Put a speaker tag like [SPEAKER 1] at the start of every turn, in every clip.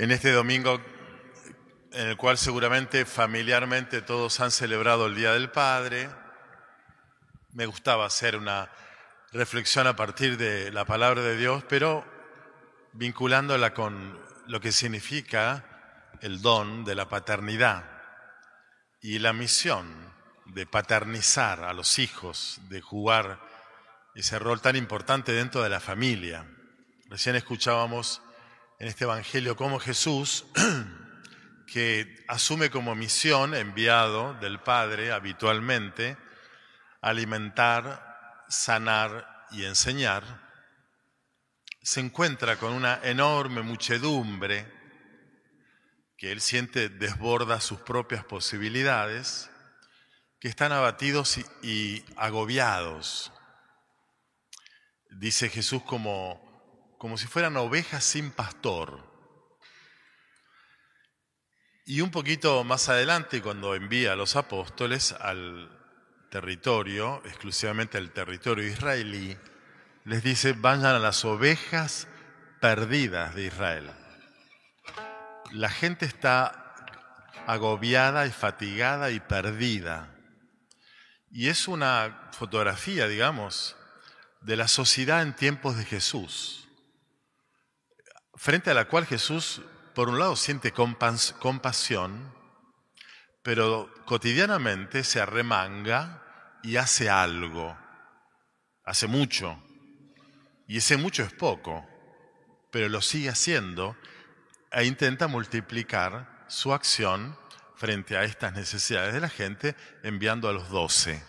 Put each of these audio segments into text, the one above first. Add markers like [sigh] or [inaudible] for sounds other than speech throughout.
[SPEAKER 1] En este domingo, en el cual seguramente familiarmente todos han celebrado el Día del Padre, me gustaba hacer una reflexión a partir de la palabra de Dios, pero vinculándola con lo que significa el don de la paternidad y la misión de paternizar a los hijos, de jugar ese rol tan importante dentro de la familia. Recién escuchábamos en este Evangelio como Jesús, [clears throat] que asume como misión, enviado del Padre habitualmente, alimentar, sanar y enseñar, se encuentra con una enorme muchedumbre que él siente desborda sus propias posibilidades, que están abatidos y, y agobiados. Dice Jesús como como si fueran ovejas sin pastor. Y un poquito más adelante, cuando envía a los apóstoles al territorio, exclusivamente al territorio israelí, les dice, vayan a las ovejas perdidas de Israel. La gente está agobiada y fatigada y perdida. Y es una fotografía, digamos, de la sociedad en tiempos de Jesús frente a la cual Jesús, por un lado, siente compasión, pero cotidianamente se arremanga y hace algo, hace mucho, y ese mucho es poco, pero lo sigue haciendo e intenta multiplicar su acción frente a estas necesidades de la gente, enviando a los doce.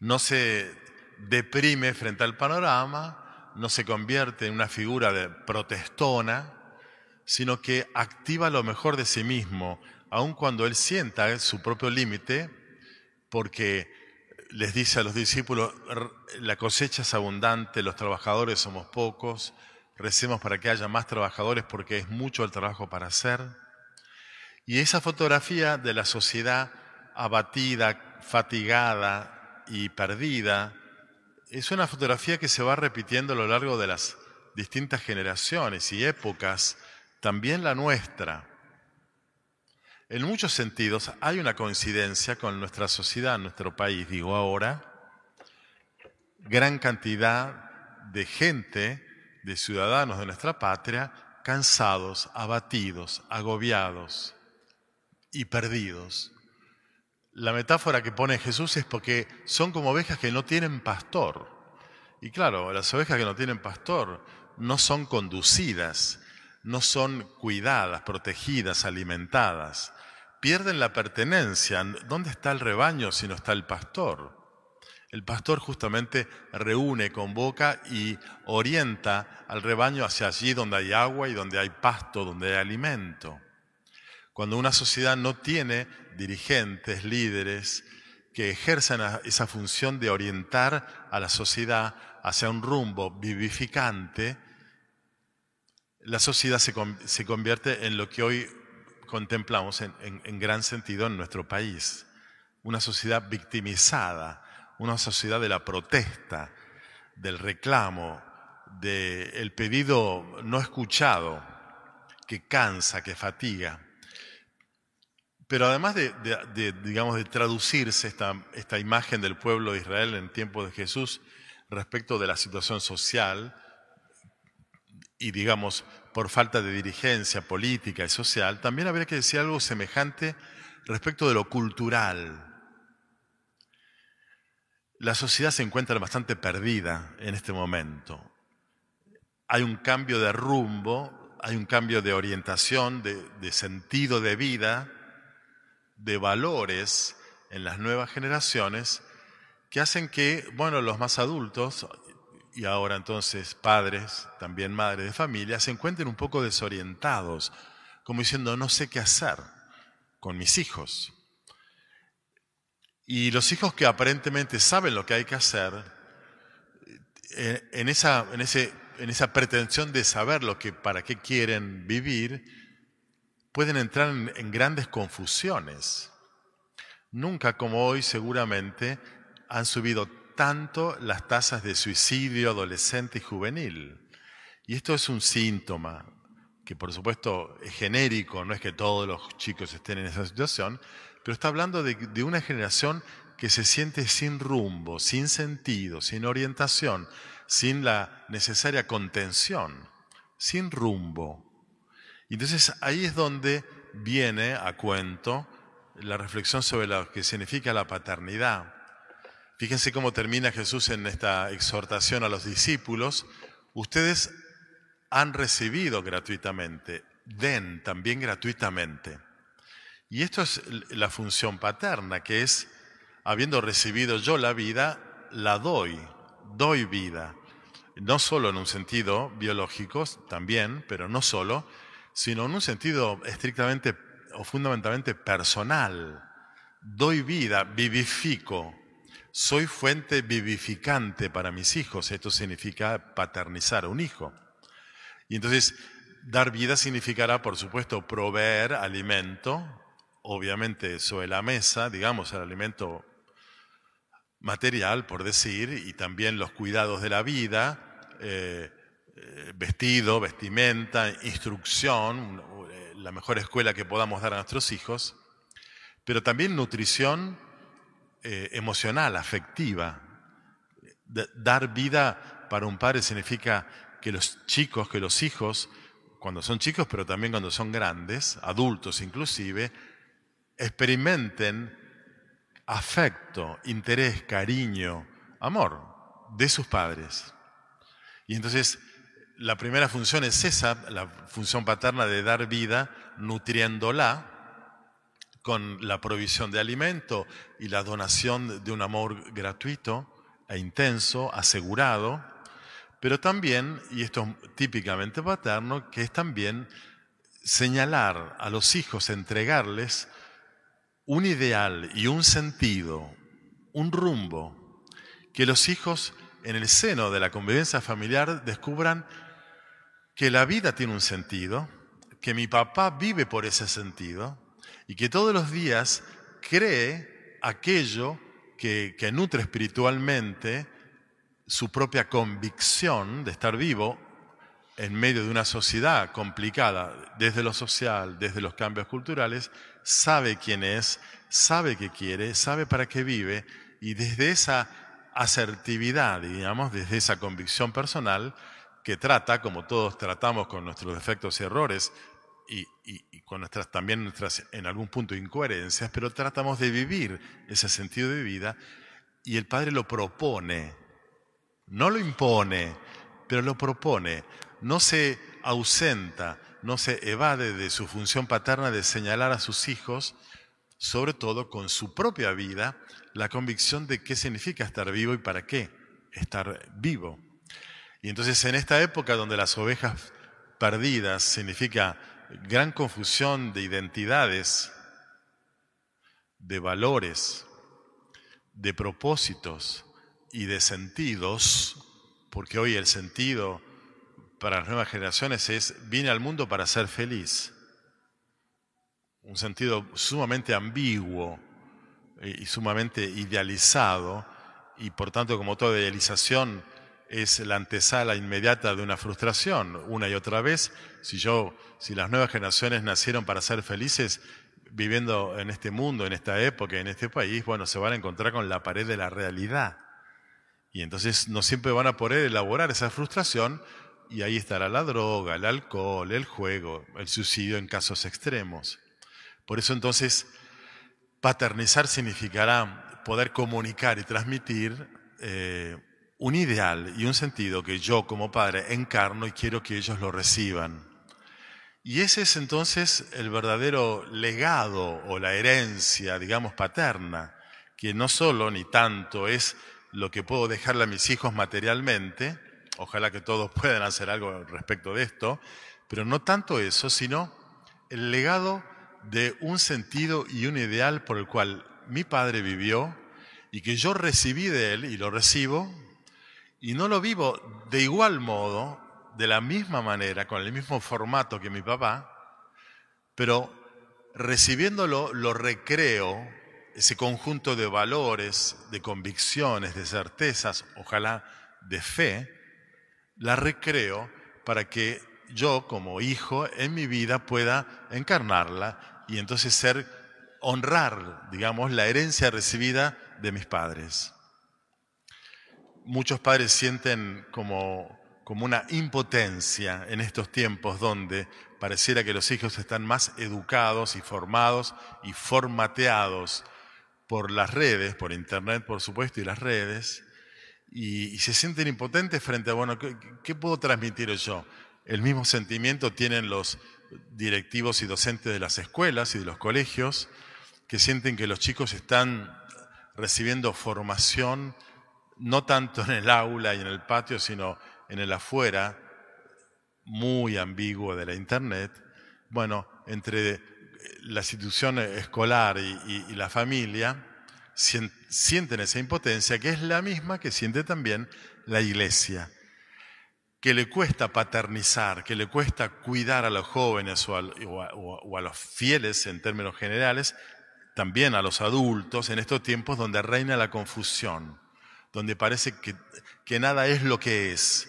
[SPEAKER 1] No se deprime frente al panorama, no se convierte en una figura de protestona, sino que activa lo mejor de sí mismo, aun cuando él sienta su propio límite, porque les dice a los discípulos, la cosecha es abundante, los trabajadores somos pocos, recemos para que haya más trabajadores porque es mucho el trabajo para hacer. Y esa fotografía de la sociedad abatida, fatigada y perdida, es una fotografía que se va repitiendo a lo largo de las distintas generaciones y épocas, también la nuestra. En muchos sentidos hay una coincidencia con nuestra sociedad, nuestro país, digo ahora, gran cantidad de gente, de ciudadanos de nuestra patria, cansados, abatidos, agobiados y perdidos. La metáfora que pone Jesús es porque son como ovejas que no tienen pastor. Y claro, las ovejas que no tienen pastor no son conducidas, no son cuidadas, protegidas, alimentadas. Pierden la pertenencia. ¿Dónde está el rebaño si no está el pastor? El pastor justamente reúne, convoca y orienta al rebaño hacia allí donde hay agua y donde hay pasto, donde hay alimento. Cuando una sociedad no tiene dirigentes, líderes, que ejerzan esa función de orientar a la sociedad hacia un rumbo vivificante, la sociedad se, convierte en lo que hoy contemplamos en, gran sentido en nuestro país. Una sociedad victimizada, una sociedad de la protesta, del reclamo, del pedido no escuchado, que cansa, que fatiga. Pero además de, digamos, de traducirse esta, esta imagen del pueblo de Israel en tiempos de Jesús respecto de la situación social y, digamos, por falta de dirigencia política y social, también habría que decir algo semejante respecto de lo cultural. La sociedad se encuentra bastante perdida en este momento. Hay un cambio de rumbo, hay un cambio de orientación, de, de sentido de vida de valores en las nuevas generaciones que hacen que, bueno, los más adultos y ahora entonces padres, también madres de familia, se encuentren un poco desorientados, como diciendo, no sé qué hacer con mis hijos. Y los hijos que aparentemente saben lo que hay que hacer, eh, en esa, en ese, en esa pretensión de saber lo que, para qué quieren vivir, pueden entrar en, grandes confusiones. Nunca como hoy seguramente han subido tanto las tasas de suicidio adolescente y juvenil. Y esto es un síntoma que por supuesto es genérico, no es que todos los chicos estén en esa situación, pero está hablando de, una generación que se siente sin rumbo, sin sentido, sin orientación, sin la necesaria contención, sin rumbo. Entonces ahí es donde viene a cuento la reflexión sobre lo que significa la paternidad. Fíjense cómo termina Jesús en esta exhortación a los discípulos. Ustedes han recibido gratuitamente, den también gratuitamente. Y esto es la función paterna, que es, habiendo recibido yo la vida, la doy, doy vida. No solo en un sentido biológico, también, pero no solo, sino en un sentido estrictamente o fundamentalmente personal. Doy vida, vivifico, soy fuente vivificante para mis hijos. Esto significa paternizar a un hijo. Y entonces, dar vida significará, por supuesto, proveer alimento, obviamente sobre la mesa, digamos, el alimento material, por decir, y también los cuidados de la vida, eh, eh, vestido, vestimenta, instrucción, eh, la mejor escuela que podamos dar a nuestros hijos, pero también nutrición emocional, afectiva. dar vida para un padre significa que los chicos, que los hijos, cuando son chicos, pero también cuando son grandes, adultos inclusive, experimenten afecto, interés, cariño, amor de sus padres. Y entonces la primera función es esa, la función paterna de dar vida, nutriéndola con la provisión de alimento y la donación de un amor gratuito e intenso, asegurado, pero también, y esto es típicamente paterno, que es también señalar a los hijos, entregarles un ideal y un sentido, un rumbo, que los hijos en el seno de la convivencia familiar descubran que la vida tiene un sentido, que mi papá vive por ese sentido y que todos los días cree aquello que, nutre espiritualmente su propia convicción de estar vivo en medio de una sociedad complicada, desde lo social, desde los cambios culturales, sabe quién es, sabe qué quiere, sabe para qué vive, y desde esa asertividad, digamos, desde esa convicción personal, que trata, como todos tratamos con nuestros defectos y errores, y, con nuestras también nuestras en algún punto incoherencias, pero tratamos de vivir ese sentido de vida, y el Padre lo propone no lo impone, pero lo propone. No se ausenta, no se evade de su función paterna de señalar a sus hijos, sobre todo con su propia vida, la convicción de qué significa estar vivo y para qué estar vivo. Y entonces en esta época donde las ovejas perdidas significa gran confusión de identidades, de valores, de propósitos, y de sentidos, porque hoy el sentido para las nuevas generaciones es, vine al mundo para ser feliz. Un sentido sumamente ambiguo y sumamente idealizado, y por tanto como toda idealización es la antesala inmediata de una frustración, una y otra vez. Si yo, si las nuevas generaciones nacieron para ser felices, viviendo en este mundo, en esta época, en este país, bueno, se van a encontrar con la pared de la realidad. Y entonces no siempre van a poder elaborar esa frustración y ahí estará la droga, el alcohol, el juego, el suicidio en casos extremos. Por eso entonces paternizar significará poder comunicar y transmitir eh, un ideal y un sentido que yo como padre encarno y quiero que ellos lo reciban. Y ese es entonces el verdadero legado o la herencia, digamos, paterna, que no solo ni tanto es lo que puedo dejarle a mis hijos materialmente, ojalá que todos [laughs] puedan hacer algo respecto de esto, pero no tanto eso, sino el legado de un sentido y un ideal por el cual mi padre vivió y que yo recibí de él y lo recibo, y no lo vivo de igual modo, de la misma manera, con el mismo formato que mi papá, pero recibiéndolo lo recreo ese conjunto de valores, de convicciones, de certezas, ojalá de fe, la recreo para que yo como hijo en mi vida pueda encarnarla y entonces ser, honrar, digamos, la herencia recibida de mis padres. Muchos padres sienten como, como una impotencia en estos tiempos donde pareciera que los hijos están más educados y formados y formateados por las redes, por internet por supuesto y las redes, y, se sienten impotentes frente a, bueno, ¿qué, puedo transmitir yo? El mismo sentimiento tienen los directivos y docentes de las escuelas y de los colegios, que sienten que los chicos están recibiendo formación no tanto en el aula y en el patio, sino en el afuera, muy ambiguo de la Internet. Bueno, entre la institución escolar y la familia, sienten esa impotencia, que es la misma que siente también la iglesia, que le cuesta paternizar, que le cuesta cuidar a los jóvenes o a, los fieles en términos generales, también a los adultos en estos tiempos donde reina la confusión, donde parece que, nada es lo que es,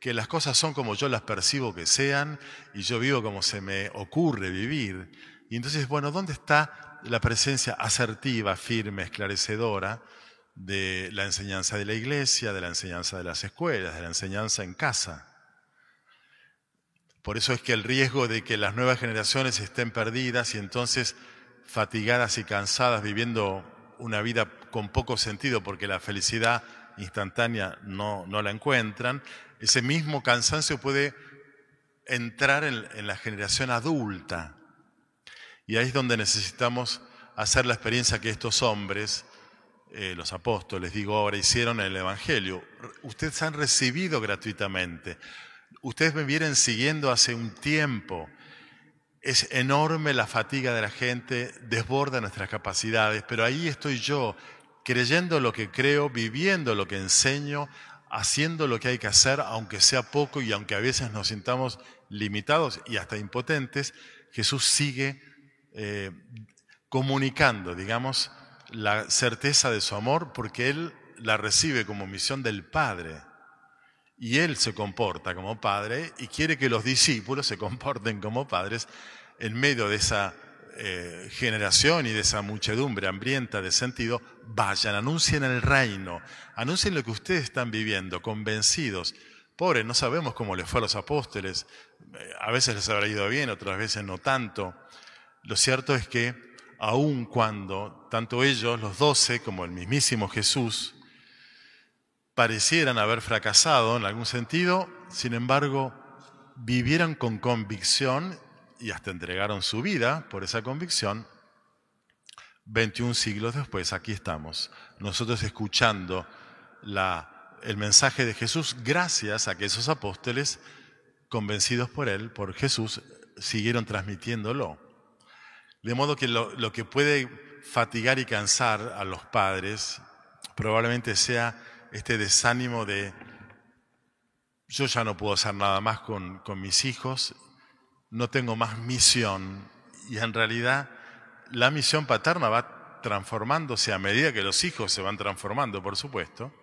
[SPEAKER 1] que las cosas son como yo las percibo que sean y yo vivo como se me ocurre vivir. Y entonces, bueno, ¿dónde está la presencia asertiva, firme, esclarecedora de la enseñanza de la iglesia, de la enseñanza de las escuelas, de la enseñanza en casa. Por eso es que el riesgo de que las nuevas generaciones estén perdidas y entonces fatigadas y cansadas viviendo una vida con poco sentido porque la felicidad instantánea no, no la encuentran, ese mismo cansancio puede entrar en, la generación adulta y ahí es donde necesitamos hacer la experiencia que estos hombres, eh, los apóstoles, digo ahora, hicieron en el Evangelio. Ustedes han recibido gratuitamente. Ustedes me vienen siguiendo hace un tiempo. Es enorme la fatiga de la gente, desborda nuestras capacidades, pero ahí estoy yo, creyendo lo que creo, viviendo lo que enseño, haciendo lo que hay que hacer, aunque sea poco y aunque a veces nos sintamos limitados y hasta impotentes, Jesús sigue eh, comunicando, digamos, la certeza de su amor porque Él la recibe como misión del Padre. Y Él se comporta como Padre y quiere que los discípulos se comporten como padres en medio de esa eh, generación y de esa muchedumbre hambrienta de sentido, vayan, anuncien el reino, anuncien lo que ustedes están viviendo, convencidos. Pobre, no sabemos cómo les fue a los apóstoles, eh, a veces les habrá ido bien, otras veces no tanto. Lo cierto es que aun cuando tanto ellos, los doce, como el mismísimo Jesús, parecieran haber fracasado en algún sentido, sin embargo, vivieran con convicción y hasta entregaron su vida por esa convicción, 21 siglos después, aquí estamos, nosotros escuchando el mensaje de Jesús gracias a que esos apóstoles, convencidos por él, por Jesús, siguieron transmitiéndolo. De modo que lo, que puede fatigar y cansar a los padres probablemente sea este desánimo de yo ya no puedo hacer nada más con, con, mis hijos, no tengo más misión. Y en realidad la misión paterna va transformándose a medida que los hijos se van transformando, por supuesto,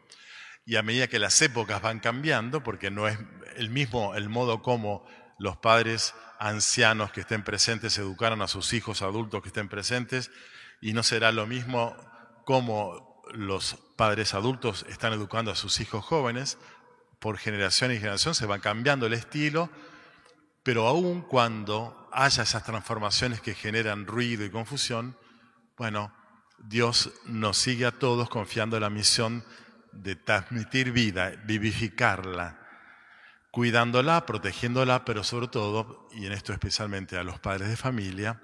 [SPEAKER 1] y a medida que las épocas van cambiando, porque no es el mismo el modo como los padres ancianos que estén presentes educaron a sus hijos adultos que estén presentes y no será lo mismo como los padres adultos están educando a sus hijos jóvenes. Por generación y generación se va cambiando el estilo, pero aun cuando haya esas transformaciones que generan ruido y confusión, bueno, Dios nos sigue a todos confiando la misión de transmitir vida, vivificarla, cuidándola, protegiéndola, pero sobre todo, y en esto especialmente a los padres de familia,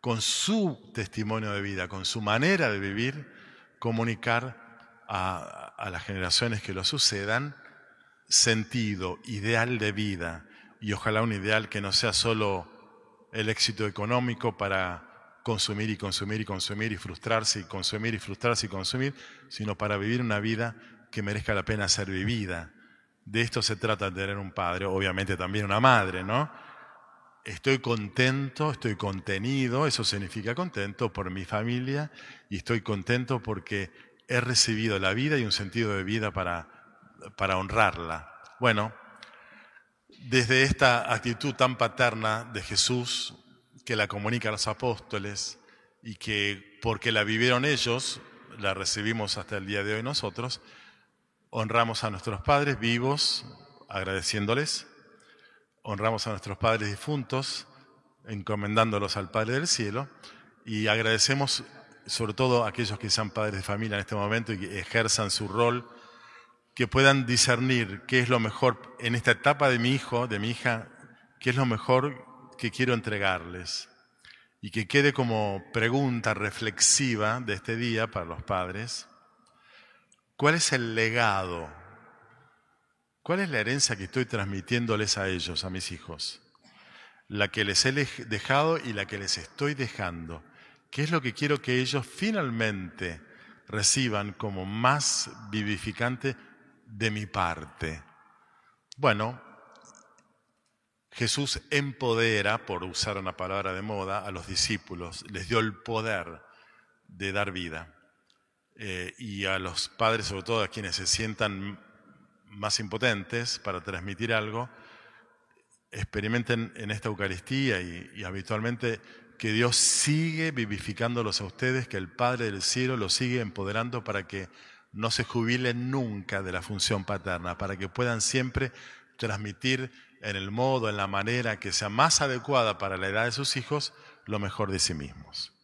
[SPEAKER 1] con su testimonio de vida, con su manera de vivir, comunicar a, las generaciones que lo sucedan sentido, ideal de vida, y ojalá un ideal que no sea solo el éxito económico para consumir y consumir y consumir y frustrarse y consumir y frustrarse y consumir, sino para vivir una vida que merezca la pena ser vivida, de esto se trata de tener un padre, obviamente también una madre, ¿no? Estoy contento, estoy contenido, eso significa contento por mi familia y estoy contento porque he recibido la vida y un sentido de vida para, para honrarla. Bueno, desde esta actitud tan paterna de Jesús que la comunica a los apóstoles y que porque la vivieron ellos, la recibimos hasta el día de hoy nosotros, honramos a nuestros padres vivos, agradeciéndoles, honramos a nuestros padres difuntos, encomendándolos al Padre del Cielo, y agradecemos sobre todo a aquellos que sean padres de familia en este momento y que ejerzan su rol, que puedan discernir qué es lo mejor en esta etapa de mi hijo, de mi hija, qué es lo mejor que quiero entregarles. Y que quede como pregunta reflexiva de este día para los padres, ¿cuál es el legado? ¿Cuál es la herencia que estoy transmitiéndoles a ellos, a mis hijos? La que les he dejado y la que les estoy dejando. ¿Qué es lo que quiero que ellos finalmente reciban como más vivificante de mi parte? Bueno, Jesús empodera, por usar una palabra de moda, a los discípulos, les dio el poder de dar vida. Eh, y a los padres, sobre todo a quienes se sientan más impotentes para transmitir algo, experimenten en esta Eucaristía y habitualmente que Dios sigue vivificándolos a ustedes, que el Padre del cielo los sigue empoderando para que no se jubilen nunca de la función paterna, para que puedan siempre transmitir en el modo, en la manera que sea más adecuada para la edad de sus hijos, lo mejor de sí mismos.